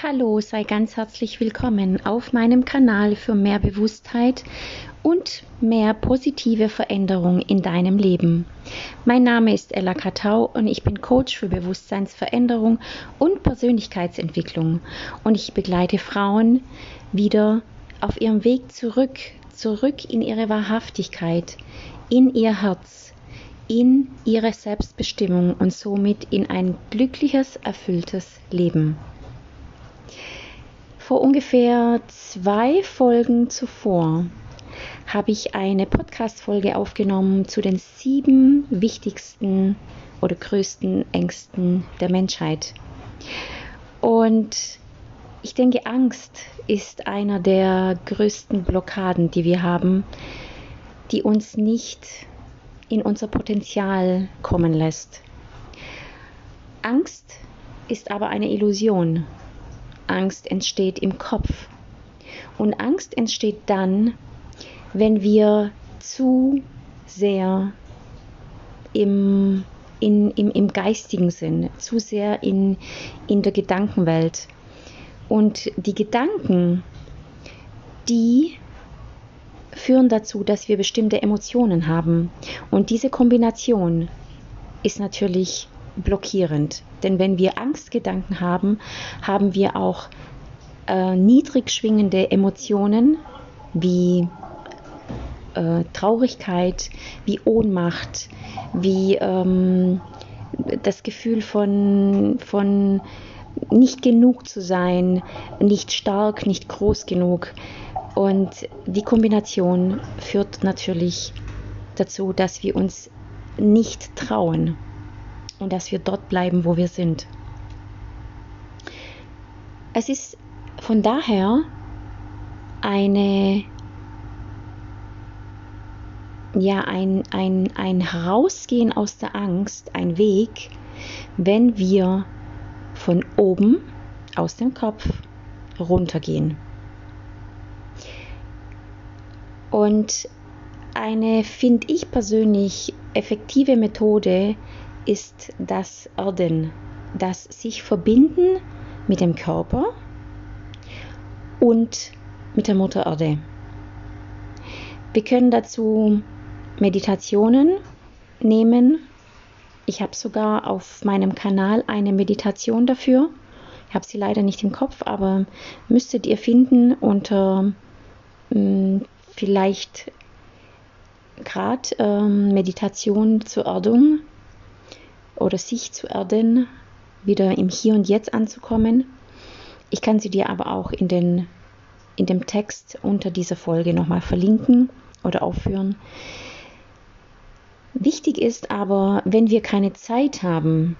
Hallo, sei ganz herzlich willkommen auf meinem Kanal für mehr Bewusstheit und mehr positive Veränderung in deinem Leben. Mein Name ist Ella Katau und ich bin Coach für Bewusstseinsveränderung und Persönlichkeitsentwicklung und ich begleite Frauen wieder auf ihrem Weg zurück, zurück in ihre Wahrhaftigkeit, in ihr Herz, in ihre Selbstbestimmung und somit in ein glückliches, erfülltes Leben. Vor ungefähr zwei Folgen zuvor habe ich eine Podcast-Folge aufgenommen zu den sieben wichtigsten oder größten Ängsten der Menschheit. Und ich denke, Angst ist einer der größten Blockaden, die wir haben, die uns nicht in unser Potenzial kommen lässt. Angst ist aber eine Illusion. Angst entsteht im Kopf. Und Angst entsteht dann, wenn wir zu sehr im, in, im, im geistigen Sinn, zu sehr in, in der Gedankenwelt. Und die Gedanken, die führen dazu, dass wir bestimmte Emotionen haben. Und diese Kombination ist natürlich blockierend. Denn wenn wir Angstgedanken haben, haben wir auch äh, niedrig schwingende Emotionen wie äh, Traurigkeit, wie Ohnmacht, wie ähm, das Gefühl von, von nicht genug zu sein, nicht stark, nicht groß genug. Und die Kombination führt natürlich dazu, dass wir uns nicht trauen und dass wir dort bleiben, wo wir sind. Es ist von daher eine ja ein, ein, ein Herausgehen aus der Angst, ein Weg, wenn wir von oben aus dem Kopf runtergehen. Und eine, finde ich persönlich, effektive Methode ist das Erden, das sich verbinden mit dem Körper und mit der Mutter Erde. Wir können dazu Meditationen nehmen. Ich habe sogar auf meinem Kanal eine Meditation dafür. Ich habe sie leider nicht im Kopf, aber müsstet ihr finden unter mh, hm, vielleicht gerade ähm, Meditation zur Erdung oder sich zu erden, wieder im Hier und Jetzt anzukommen. Ich kann sie dir aber auch in, den, in dem Text unter dieser Folge nochmal verlinken oder aufführen. Wichtig ist aber, wenn wir keine Zeit haben,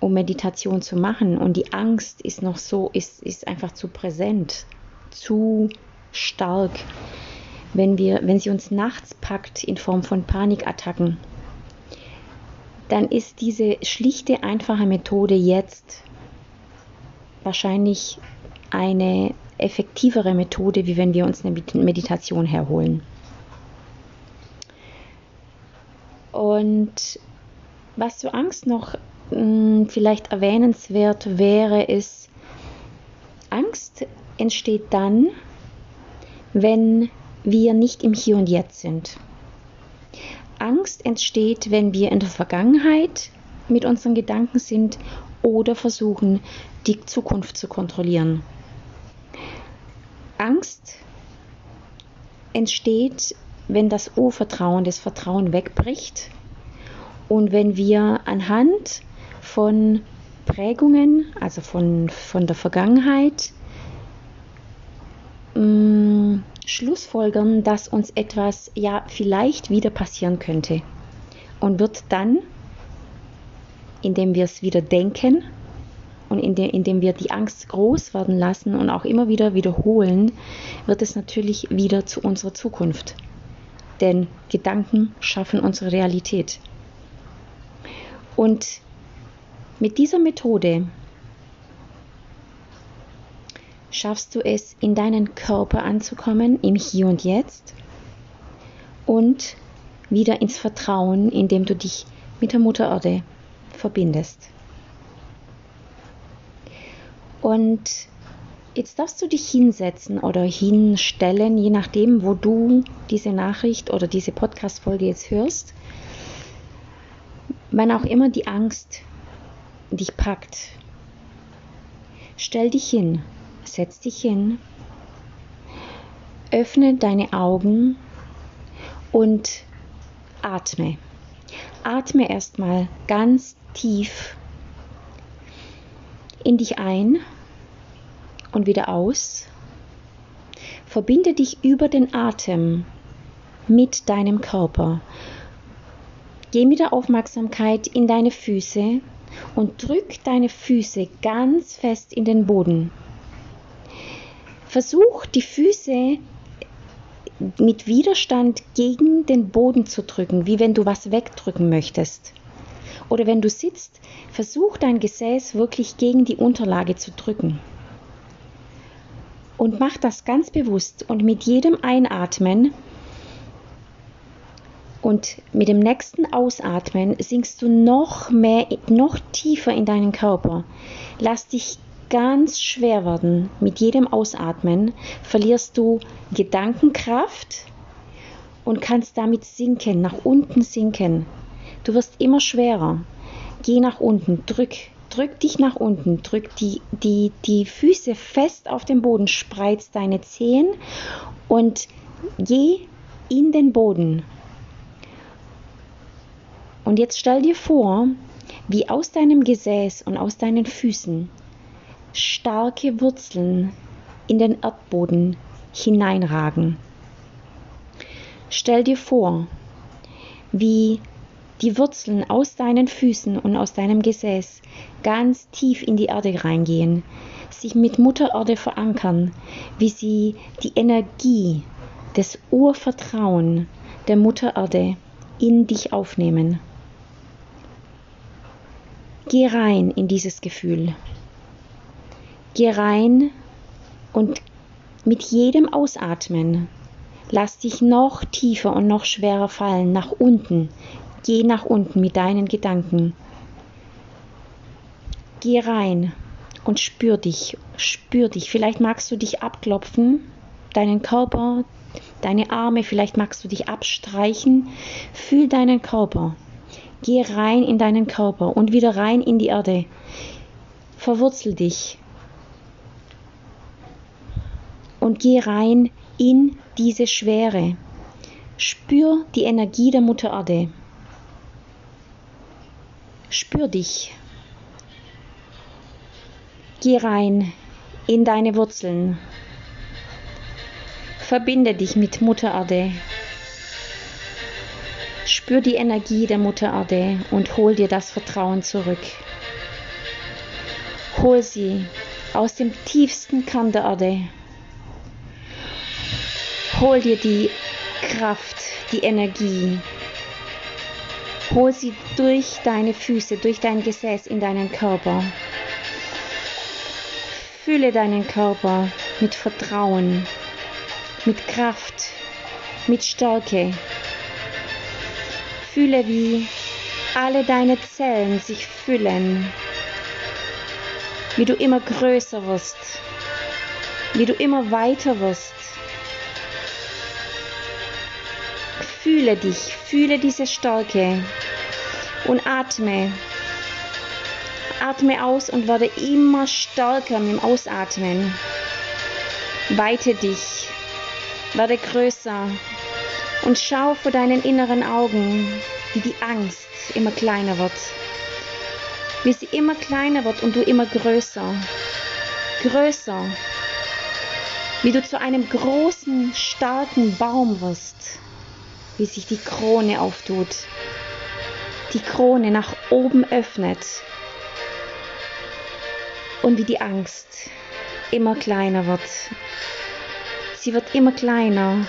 um Meditation zu machen und die Angst ist noch so, ist, ist einfach zu präsent, zu stark, wenn, wir, wenn sie uns nachts packt in Form von Panikattacken, dann ist diese schlichte, einfache Methode jetzt wahrscheinlich eine effektivere Methode, wie wenn wir uns eine Meditation herholen. Und was zur Angst noch mh, hm, vielleicht erwähnenswert wäre, ist, Angst entsteht dann, wenn wir nicht im Hier und Jetzt sind. Angst entsteht, wenn wir in der Vergangenheit mit unseren Gedanken sind oder versuchen, die Zukunft zu kontrollieren. Angst entsteht, wenn das Urvertrauen, das Vertrauen wegbricht und wenn wir anhand von Prägungen, also von, von der Vergangenheit, mh, mm, Schlussfolgern, dass uns etwas ja vielleicht wieder passieren könnte und wird dann, indem wir es wieder denken und indem, indem wir die Angst groß werden lassen und auch immer wieder wiederholen, wird es natürlich wieder zu unserer Zukunft. Denn Gedanken schaffen unsere Realität. Und mit dieser Methode schaffst du es, in deinen Körper anzukommen, im Hier und Jetzt und wieder ins Vertrauen, indem du dich mit der Mutter Erde verbindest. Und jetzt darfst du dich hinsetzen oder hinstellen, je nachdem, wo du diese Nachricht oder diese Podcast-Folge jetzt hörst. Wann auch immer die Angst dich packt, stell dich hin, setz dich hin, öffne deine Augen und atme. Atme erstmal ganz tief in dich ein und wieder aus. Verbinde dich über den Atem mit deinem Körper. Geh mit der Aufmerksamkeit in deine Füße und drück deine Füße ganz fest in den Boden. Versuch die Füße mit Widerstand gegen den Boden zu drücken, wie wenn du was wegdrücken möchtest. Oder wenn du sitzt, versuch dein Gesäß wirklich gegen die Unterlage zu drücken. Und mach das ganz bewusst und mit jedem Einatmen und mit dem nächsten Ausatmen sinkst du noch mehr, noch tiefer in deinen Körper. Lass dich ganz schwer werden. Mit jedem Ausatmen verlierst du Gedankenkraft und kannst damit sinken, nach unten sinken. Du wirst immer schwerer. Geh nach unten, drück, drück dich nach unten, drück die, die, die Füße fest auf den Boden, spreiz deine Zehen und geh in den Boden. Und jetzt stell dir vor, wie aus deinem Gesäß und aus deinen Füßen starke Wurzeln in den Erdboden hineinragen. Stell dir vor, wie die Wurzeln aus deinen Füßen und aus deinem Gesäß ganz tief in die Erde reingehen, sich mit Mutter Erde verankern, wie sie die Energie des Urvertrauen der Mutter Erde in dich aufnehmen. Geh rein in dieses Gefühl. Geh rein und mit jedem Ausatmen lass dich noch tiefer und noch schwerer fallen nach unten. Geh nach unten mit deinen Gedanken. Geh rein und spür dich, spür dich. Vielleicht magst du dich abklopfen, deinen Körper, deine Arme, vielleicht magst du dich abstreichen. Fühl deinen Körper. Geh rein in deinen Körper und wieder rein in die Erde. Verwurzel dich und geh rein in diese Schwere. Spür die Energie der Mutter Erde. Spür dich. Geh rein in deine Wurzeln. Verbinde dich mit Mutter Erde. Spür die Energie der Mutter Erde und hol dir das Vertrauen zurück. Hol sie aus dem tiefsten Kern der Erde Hol dir die Kraft, die Energie. Hol sie durch deine Füße, durch dein Gesäß in deinen Körper. Fühle deinen Körper mit Vertrauen, mit Kraft, mit Stärke. Fühle, wie alle deine Zellen sich füllen, wie du immer größer wirst, wie du immer weiter wirst Fühle dich, fühle diese Stärke und atme. Atme aus und werde immer stärker mit dem Ausatmen. Weite dich, werde größer und schau vor deinen inneren Augen, wie die Angst immer kleiner wird. Wie sie immer kleiner wird und du immer größer. Größer. Wie du zu einem großen, starken Baum wirst wie sich die Krone auftut, die Krone nach oben öffnet und wie die Angst immer kleiner wird. Sie wird immer kleiner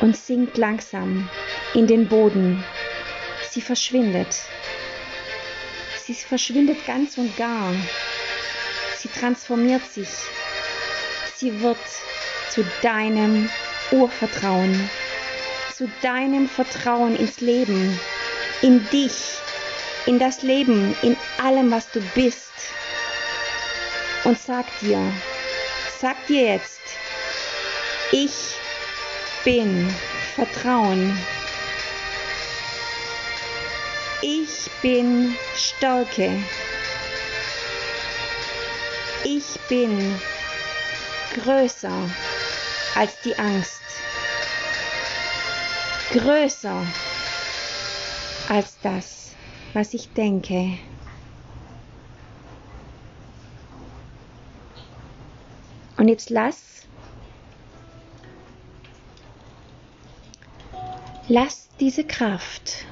und sinkt langsam in den Boden. Sie verschwindet. Sie verschwindet ganz und gar. Sie transformiert sich. Sie wird zu deinem Urvertrauen zu deinem Vertrauen ins Leben, in dich, in das Leben, in allem, was du bist. und sag dir, sag dir jetzt, ich bin Vertrauen. Ich bin Stärke. Ich bin größer als die Angst. Größer als das, was ich denke. Und jetzt lass, lass diese Kraft,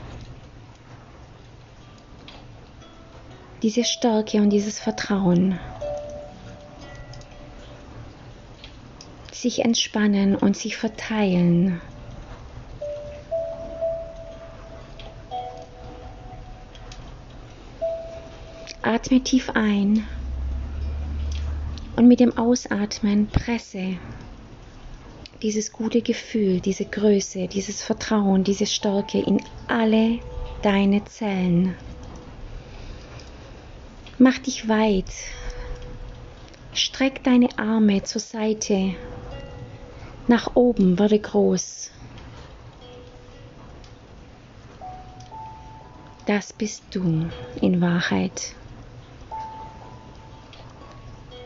diese Stärke und dieses Vertrauen sich entspannen und sich verteilen. Atme tief ein und mit dem Ausatmen presse dieses gute Gefühl, diese Größe, dieses Vertrauen, diese Stärke in alle deine Zellen. Mach dich weit. Streck deine Arme zur Seite nach oben werde groß. Das bist du in Wahrheit.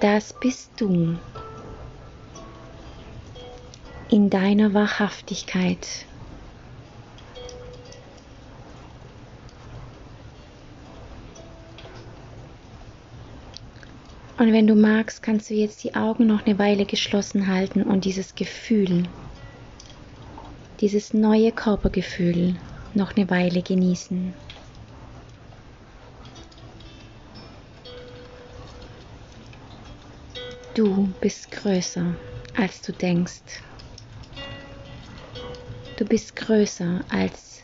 Das bist du in deiner Wahrhaftigkeit. Und wenn du magst, kannst du jetzt die Augen noch eine Weile geschlossen halten und dieses Gefühl, dieses neue Körpergefühl noch eine Weile genießen. Du bist größer, als du denkst. Du bist größer als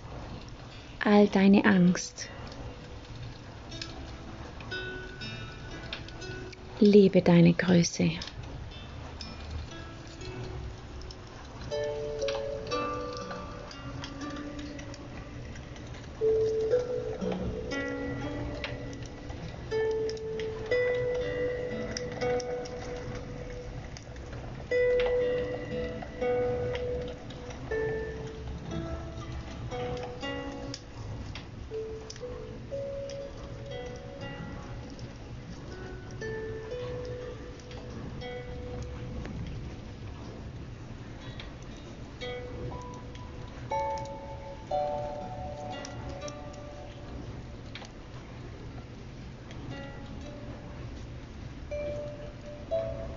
all deine Angst. Lebe deine Größe.